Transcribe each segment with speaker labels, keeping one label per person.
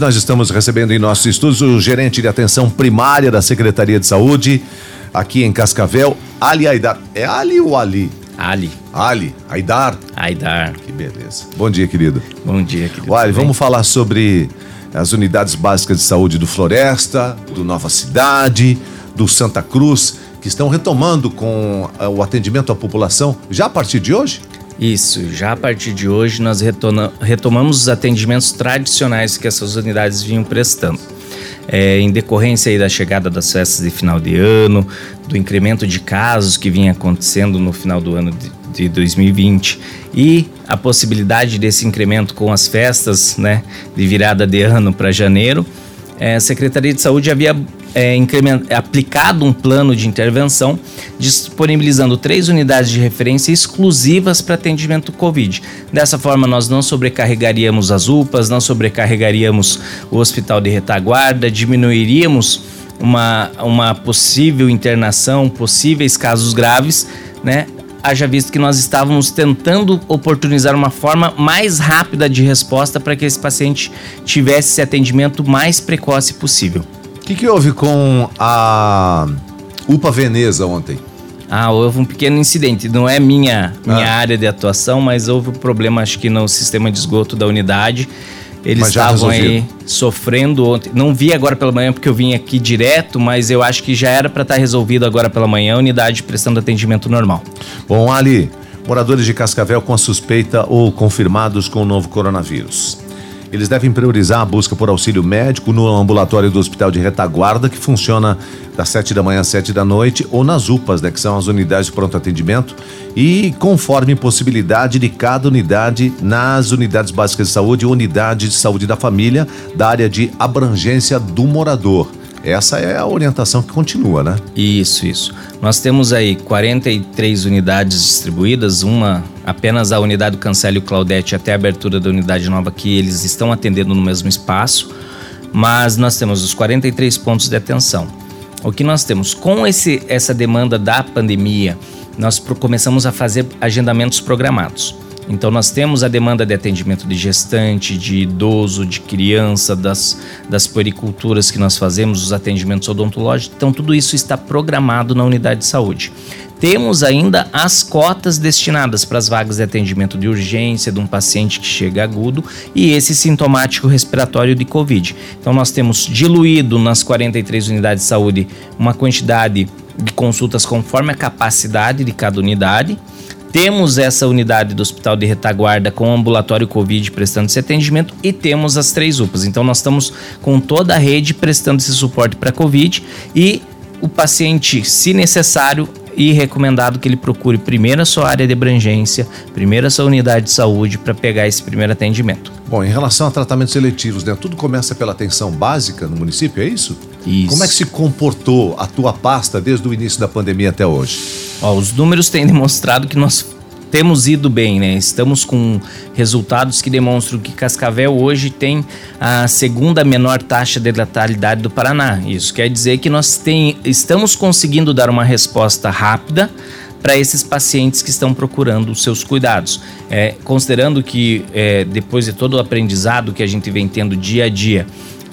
Speaker 1: Nós estamos recebendo em nossos estúdios o gerente de atenção primária da Secretaria de Saúde, aqui em Cascavel, Ali Aidar. É Ali ou Ali?
Speaker 2: Ali.
Speaker 1: Ali, Aidar.
Speaker 2: Aidar.
Speaker 1: Que beleza. Bom dia, querido.
Speaker 2: Bom dia, querido.
Speaker 1: Ali, vamos falar sobre as unidades básicas de saúde do Floresta, do Nova Cidade, do Santa Cruz, que estão retomando com eh, o atendimento à população já a partir de hoje?
Speaker 2: Isso, já a partir de hoje nós retomamos os atendimentos tradicionais que essas unidades vinham prestando. É, em decorrência da chegada das festas de final de ano, do incremento de casos que vinha acontecendo no final do ano de, de 2020 e a possibilidade desse incremento com as festas né, de virada de ano para janeiro, é, a Secretaria de Saúde havia é, aplicado um plano de intervenção, disponibilizando três unidades de referência exclusivas para atendimento Covid. Dessa forma, nós não sobrecarregaríamos as UPAs, não sobrecarregaríamos o hospital de retaguarda, diminuiríamos uma, uma possível internação, possíveis casos graves, né? Haja visto que nós estávamos tentando oportunizar uma forma mais rápida de resposta para que esse paciente tivesse esse atendimento mais precoce possível
Speaker 1: que, que houve com a UPA Veneza ontem?
Speaker 2: Ah, houve um pequeno incidente. Não é minha, minha ah. área de atuação, mas houve um problema, acho que no sistema de esgoto da unidade. Eles estavam aí sofrendo ontem. Não vi agora pela manhã porque eu vim aqui direto, mas eu acho que já era para estar tá resolvido agora pela manhã, a unidade prestando atendimento normal.
Speaker 1: Bom, Ali, moradores de Cascavel com suspeita ou confirmados com o novo coronavírus. Eles devem priorizar a busca por auxílio médico no ambulatório do Hospital de Retaguarda, que funciona das 7 da manhã às 7 da noite, ou nas UPAs, né, que são as unidades de pronto atendimento, e conforme possibilidade de cada unidade nas unidades básicas de saúde ou unidade de saúde da família, da área de abrangência do morador. Essa é a orientação que continua, né?
Speaker 2: Isso, isso. Nós temos aí 43 unidades distribuídas, uma apenas a unidade do Cancélio Claudete até a abertura da unidade nova que eles estão atendendo no mesmo espaço, mas nós temos os 43 pontos de atenção. O que nós temos com esse, essa demanda da pandemia, nós começamos a fazer agendamentos programados. Então nós temos a demanda de atendimento de gestante, de idoso, de criança, das, das puericulturas que nós fazemos, os atendimentos odontológicos. Então tudo isso está programado na unidade de saúde. Temos ainda as cotas destinadas para as vagas de atendimento de urgência de um paciente que chega agudo e esse sintomático respiratório de Covid. Então nós temos diluído nas 43 unidades de saúde uma quantidade de consultas conforme a capacidade de cada unidade temos essa unidade do Hospital de Retaguarda com ambulatório Covid prestando esse atendimento e temos as três UPAs. Então nós estamos com toda a rede prestando esse suporte para Covid e o paciente, se necessário, e recomendado que ele procure primeiro a sua área de abrangência, primeiro a sua unidade de saúde para pegar esse primeiro atendimento.
Speaker 1: Bom, em relação a tratamentos seletivos, né? Tudo começa pela atenção básica no município, é isso?
Speaker 2: Isso.
Speaker 1: Como é que se comportou a tua pasta desde o início da pandemia até hoje?
Speaker 2: Ó, os números têm demonstrado que nós temos ido bem, né? Estamos com resultados que demonstram que Cascavel hoje tem a segunda menor taxa de letalidade do Paraná. Isso quer dizer que nós tem, estamos conseguindo dar uma resposta rápida para esses pacientes que estão procurando os seus cuidados. É, considerando que é, depois de todo o aprendizado que a gente vem tendo dia a dia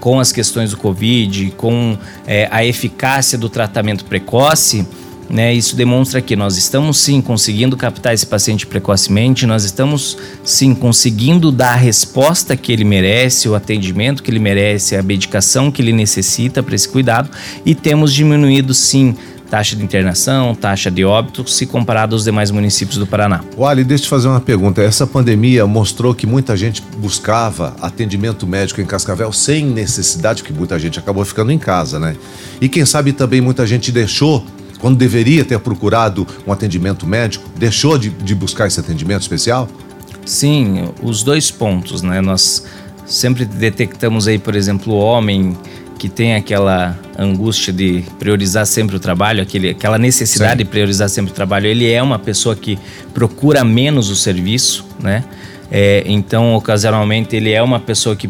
Speaker 2: com as questões do Covid, com é, a eficácia do tratamento precoce, né? Isso demonstra que nós estamos sim conseguindo captar esse paciente precocemente, nós estamos sim conseguindo dar a resposta que ele merece, o atendimento que ele merece, a medicação que ele necessita para esse cuidado e temos diminuído sim taxa de internação, taxa de óbito, se comparado aos demais municípios do Paraná.
Speaker 1: Olha, deixa eu te fazer uma pergunta. Essa pandemia mostrou que muita gente buscava atendimento médico em Cascavel sem necessidade, porque muita gente acabou ficando em casa, né? E quem sabe também muita gente deixou quando deveria ter procurado um atendimento médico, deixou de, de buscar esse atendimento especial?
Speaker 2: Sim, os dois pontos, né? Nós sempre detectamos aí, por exemplo, o homem que tem aquela angústia de priorizar sempre o trabalho, aquele, aquela necessidade Sim. de priorizar sempre o trabalho, ele é uma pessoa que procura menos o serviço, né? É, então, ocasionalmente, ele é uma pessoa que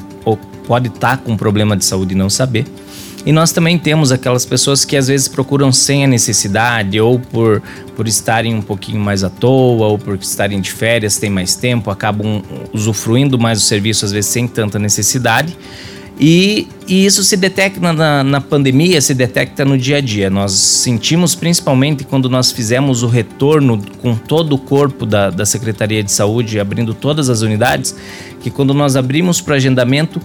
Speaker 2: pode estar tá com um problema de saúde e não saber. E nós também temos aquelas pessoas que às vezes procuram sem a necessidade, ou por, por estarem um pouquinho mais à toa, ou por estarem de férias, têm mais tempo, acabam usufruindo mais do serviço, às vezes sem tanta necessidade. E, e, isso se detecta na, na, pandemia, se detecta no dia a dia. Nós sentimos principalmente quando nós fizemos o retorno com todo o corpo da, da Secretaria de Saúde, abrindo todas as unidades, que quando nós abrimos para agendamento,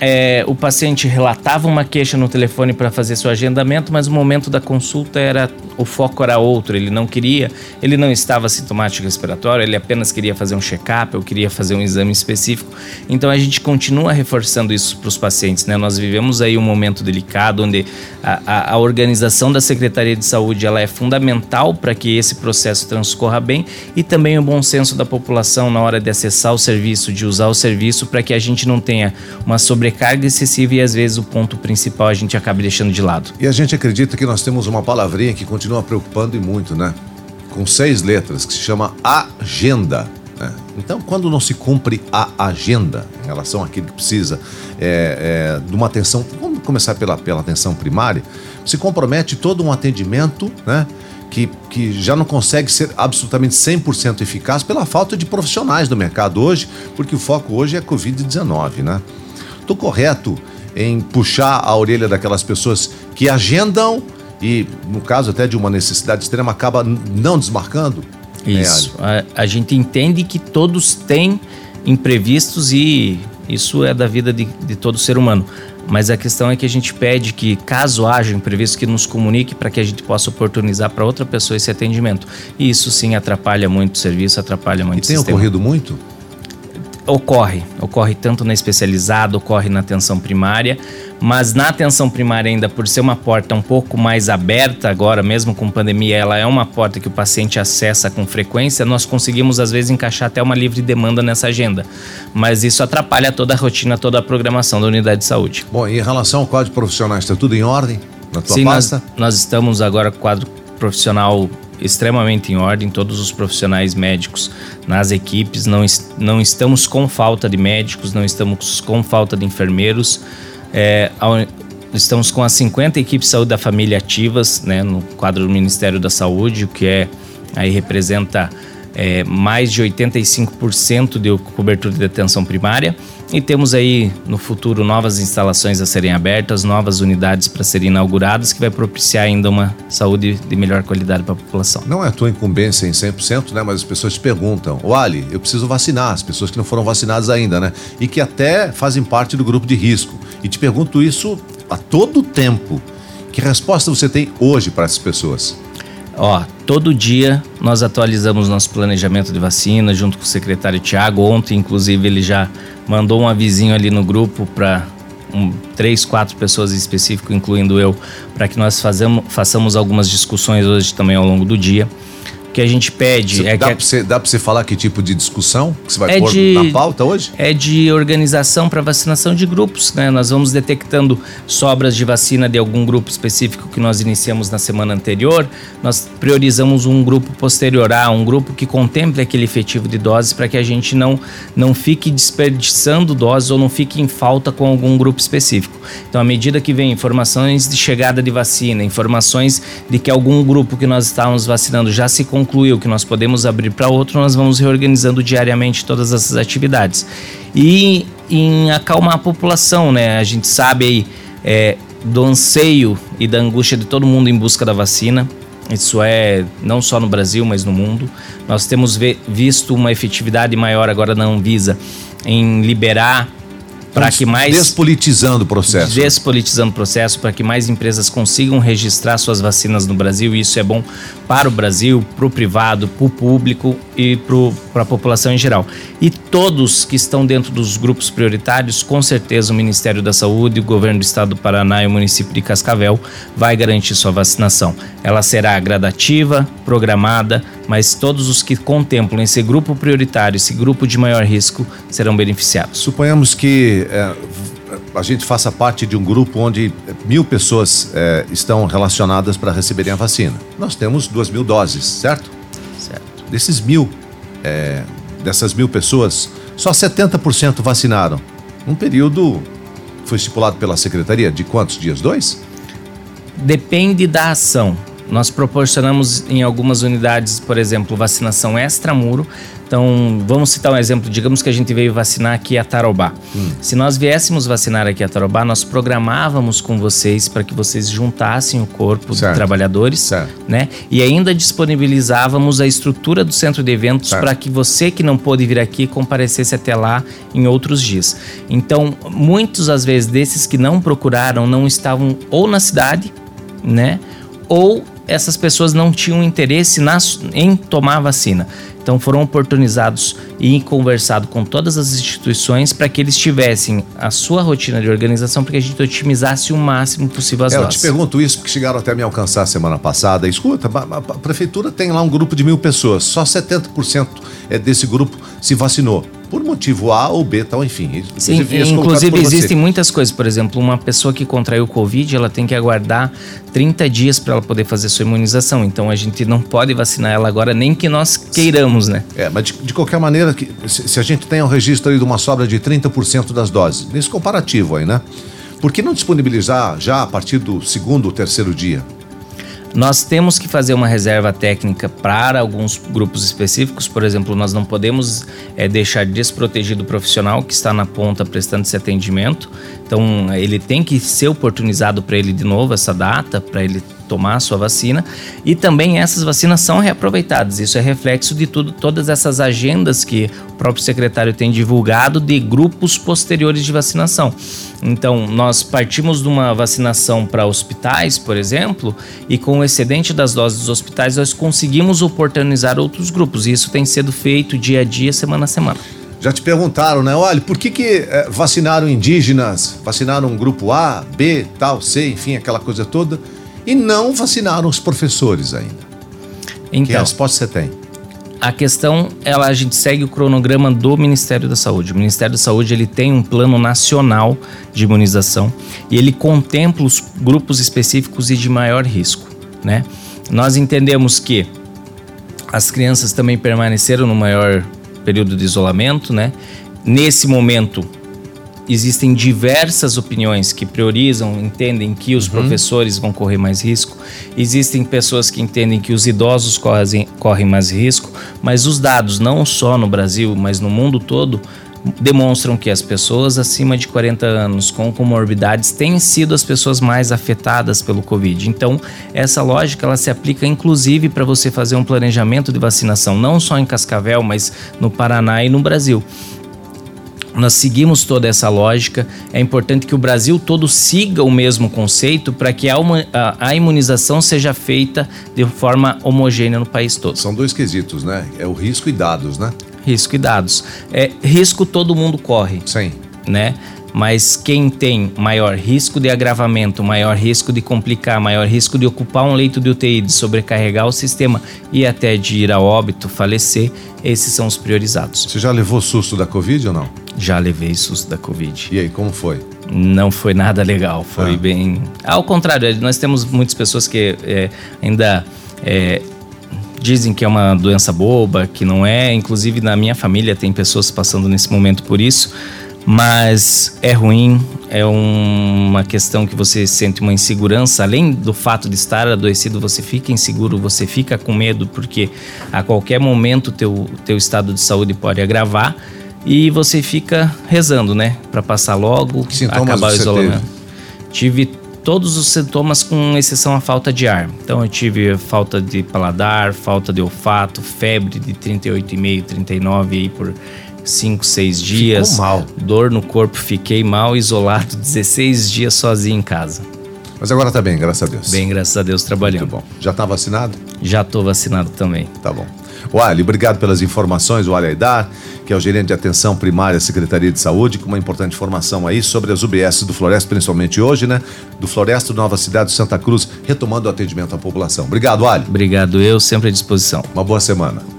Speaker 2: é, o paciente relatava uma queixa no telefone para fazer seu agendamento, mas o momento da consulta era o foco era outro. Ele não queria, ele não estava sintomático respiratório, ele apenas queria fazer um check-up ou queria fazer um exame específico. Então a gente continua reforçando isso para os pacientes. Né? Nós vivemos aí um momento delicado onde a, a, a organização da Secretaria de Saúde ela é fundamental para que esse processo transcorra bem e também o bom senso da população na hora de acessar o serviço, de usar o serviço, para que a gente não tenha uma sobre sobrecarga excessiva e às vezes o ponto principal a gente acaba deixando de lado.
Speaker 1: E a gente acredita que nós temos uma palavrinha que continua preocupando e muito, né? Com seis letras, que se chama agenda. Né? Então, quando não se cumpre a agenda em relação àquilo que precisa é, é, de uma atenção, vamos começar pela, pela atenção primária, se compromete todo um atendimento, né? que, que já não consegue ser absolutamente 100% eficaz pela falta de profissionais do mercado hoje, porque o foco hoje é Covid-19, né? Estou correto em puxar a orelha daquelas pessoas que agendam e, no caso até de uma necessidade extrema, acaba não desmarcando?
Speaker 2: Isso. É, a, a, gente entende que todos têm imprevistos e isso é da vida de, de todo ser humano. Mas a questão é que a gente pede que, caso haja imprevisto, que nos comunique para que a gente possa oportunizar para outra pessoa esse atendimento. E isso sim atrapalha muito o serviço, atrapalha muito
Speaker 1: e o tem sistema. ocorrido muito?
Speaker 2: Ocorre, ocorre tanto na especializada, ocorre na atenção primária, mas na atenção primária ainda por ser uma porta um pouco mais aberta agora, mesmo com pandemia, ela é uma porta que o paciente acessa com frequência, nós conseguimos às vezes encaixar até uma livre demanda nessa agenda. Mas isso atrapalha toda a rotina, toda a programação da unidade de saúde.
Speaker 1: Bom, e em relação ao quadro profissional, está tudo em ordem na tua
Speaker 2: Sim, pasta? Nós, nós estamos agora com o quadro profissional extremamente em ordem, todos os profissionais médicos nas equipes. Não, não estamos com falta de médicos, não estamos com falta de enfermeiros. É, estamos com as 50 equipes de saúde da família ativas né, no quadro do Ministério da Saúde, o que é aí representa é, mais de 85% de cobertura de atenção primária. E temos aí no futuro novas instalações a serem abertas, novas unidades para serem inauguradas, que vai propiciar ainda uma saúde de melhor qualidade para a população.
Speaker 1: Não é a tua incumbência em 100%, né? Mas as pessoas te perguntam: o Ali, eu preciso vacinar, as pessoas que não foram vacinadas ainda, né? E que até fazem parte do grupo de risco. E te pergunto isso a todo tempo. Que resposta você tem hoje para essas pessoas?
Speaker 2: Ó, todo dia nós atualizamos nosso planejamento de vacina junto com o secretário Tiago. Ontem, inclusive, ele já mandou um avisinho ali no grupo para um, três, quatro pessoas em específico, incluindo eu, para que nós fazemos, façamos algumas discussões hoje também ao longo do dia que a gente pede
Speaker 1: é dá para você falar que tipo de discussão que você vai é pôr de, na pauta hoje?
Speaker 2: É de organização para vacinação de grupos, né? Nós vamos detectando sobras de vacina de algum grupo específico que nós iniciamos na semana anterior. Nós priorizamos um grupo posterior a um grupo que contemple aquele efetivo de doses para que a gente não, não fique desperdiçando doses ou não fique em falta com algum grupo específico. Então, à medida que vem informações de chegada de vacina, informações de que algum grupo que nós estávamos vacinando já se concluiu concluiu que nós podemos abrir para outro, nós vamos reorganizando diariamente todas essas atividades. E em acalmar a população, né? A gente sabe aí é, do anseio e da angústia de todo mundo em busca da vacina. Isso é não só no Brasil, mas no mundo. Nós temos visto uma efetividade maior agora na Anvisa em liberar para que mais
Speaker 1: despolitizando o processo.
Speaker 2: Despolitizando o processo para que mais empresas consigam registrar suas vacinas no Brasil. E isso é bom para o Brasil, para o privado, para o público e para a população em geral. E todos que estão dentro dos grupos prioritários, com certeza o Ministério da Saúde, o Governo do Estado do Paraná e o município de Cascavel vai garantir sua vacinação. Ela será gradativa, programada, mas todos os que contemplam esse grupo prioritário, esse grupo de maior risco, serão beneficiados.
Speaker 1: Suponhamos que é, a gente faça parte de um grupo onde mil pessoas é, estão relacionadas para receberem a vacina. Nós temos duas mil doses, certo?
Speaker 2: Certo.
Speaker 1: Desses mil, é, dessas mil pessoas, só 70% vacinaram. Um período foi estipulado pela secretaria de quantos dias? Dois?
Speaker 2: Depende da ação. Nós proporcionamos em algumas unidades, por exemplo, vacinação extramuro. Então, vamos citar um exemplo. Digamos que a gente veio vacinar aqui a Tarobá. Hum. Se nós viéssemos vacinar aqui a Tarobá, nós programávamos com vocês para que vocês juntassem o corpo certo. de trabalhadores, certo. né? E ainda disponibilizávamos a estrutura do centro de eventos para que você que não pôde vir aqui comparecesse até lá em outros dias. Então, muitos às vezes desses que não procuraram não estavam ou na cidade, né? Ou essas pessoas não tinham interesse nas, em tomar a vacina. Então foram oportunizados e conversado com todas as instituições para que eles tivessem a sua rotina de organização para que a gente otimizasse o máximo possível as é,
Speaker 1: doses. Eu te pergunto isso porque chegaram até me alcançar semana passada. Escuta, a prefeitura tem lá um grupo de mil pessoas, só 70% é desse grupo se vacinou por motivo A ou B, tal, enfim.
Speaker 2: Sim, inclusive existem muitas coisas. Por exemplo, uma pessoa que contraiu Covid, ela tem que aguardar 30 dias para ela poder fazer sua imunização. Então a gente não pode vacinar ela agora, nem que nós queiramos, né?
Speaker 1: É, mas de, de qualquer maneira, se, se, a gente tem um registro aí de uma sobra de 30% das doses, nesse comparativo aí, né? Por que não disponibilizar já a partir do segundo ou terceiro dia?
Speaker 2: Nós temos que fazer uma reserva técnica para alguns grupos específicos, por exemplo, nós não podemos é, deixar desprotegido o profissional que está na ponta prestando esse atendimento. Então, ele tem que ser oportunizado para ele de novo essa data, para ele tomar a sua vacina. E também essas vacinas são reaproveitadas. Isso é reflexo de tudo, todas essas agendas que o próprio secretário tem divulgado de grupos posteriores de vacinação. Então, nós partimos de uma vacinação para hospitais, por exemplo, e com o excedente das doses dos hospitais, nós conseguimos oportunizar outros grupos. E isso tem sido feito dia a dia, semana a semana.
Speaker 1: Já te perguntaram, né? Olha, por que, que é, vacinaram indígenas, vacinaram grupo A, B, tal, C, enfim, aquela coisa toda, e não vacinaram os professores ainda? Então, que resposta você tem?
Speaker 2: A questão, ela, a gente segue o cronograma do Ministério da Saúde. O Ministério da Saúde ele tem um plano nacional de imunização e ele contempla os grupos específicos e de maior risco, né? Nós entendemos que as crianças também permaneceram no maior período de isolamento, né? Nesse momento, existem diversas opiniões que priorizam, entendem que os uhum. professores vão correr mais risco. Existem pessoas que entendem que os idosos correm, correm mais risco, mas os dados, não só no Brasil, mas no mundo todo, demonstram que as pessoas acima de 40 anos com comorbidades têm sido as pessoas mais afetadas pelo Covid. Então, essa lógica ela se aplica inclusive para você fazer um planejamento de vacinação, não só em Cascavel, mas no Paraná e no Brasil. Nós seguimos toda essa lógica. É importante que o Brasil todo siga o mesmo conceito para que a, imunização seja feita de forma homogênea no país todo.
Speaker 1: São dois quesitos, né? É o risco e dados, né?
Speaker 2: risco e dados. É, risco todo mundo corre.
Speaker 1: Sim.
Speaker 2: Né? Mas quem tem maior risco de agravamento, maior risco de complicar, maior risco de ocupar um leito de UTI, de sobrecarregar o sistema e até de ir a óbito, falecer, esses são os priorizados.
Speaker 1: Você já levou susto da Covid ou não?
Speaker 2: Já levei susto da Covid.
Speaker 1: E aí, como foi?
Speaker 2: Não foi nada legal, foi ah. bem. Ao contrário, nós temos muitas pessoas que é, ainda. É, dizem que é uma doença boba, que não é. Inclusive na minha família tem pessoas passando nesse momento por isso. Mas é ruim, é uma questão que você sente uma insegurança. Além do fato de estar adoecido, você fica inseguro, você fica com medo, porque a qualquer momento teu teu estado de saúde pode agravar e você fica rezando, né, para passar logo, acabar o isolamento. Teve? tive todos os sintomas com exceção à falta de ar. Então eu tive falta de paladar, falta de olfato, febre de 38,5, 39 aí por 5, 6 dias.
Speaker 1: Ficou mal.
Speaker 2: Dor no corpo, fiquei mal, isolado, 16 dias sozinho em casa.
Speaker 1: Mas agora tá bem, graças a Deus.
Speaker 2: Bem, graças a Deus, trabalhando.
Speaker 1: Muito bom. Já tá vacinado?
Speaker 2: Já tô vacinado também.
Speaker 1: Tá bom. Wally, obrigado pelas informações, o Wally Aidar, que é o gerente de atenção primária da Secretaria de Saúde, com uma importante informação aí sobre as UBS do Floresta, principalmente hoje, né? Do Floresta, Nova Cidade de Santa Cruz, retomando o atendimento à população. Obrigado, Wally.
Speaker 2: Obrigado, eu sempre à disposição.
Speaker 1: Uma boa semana.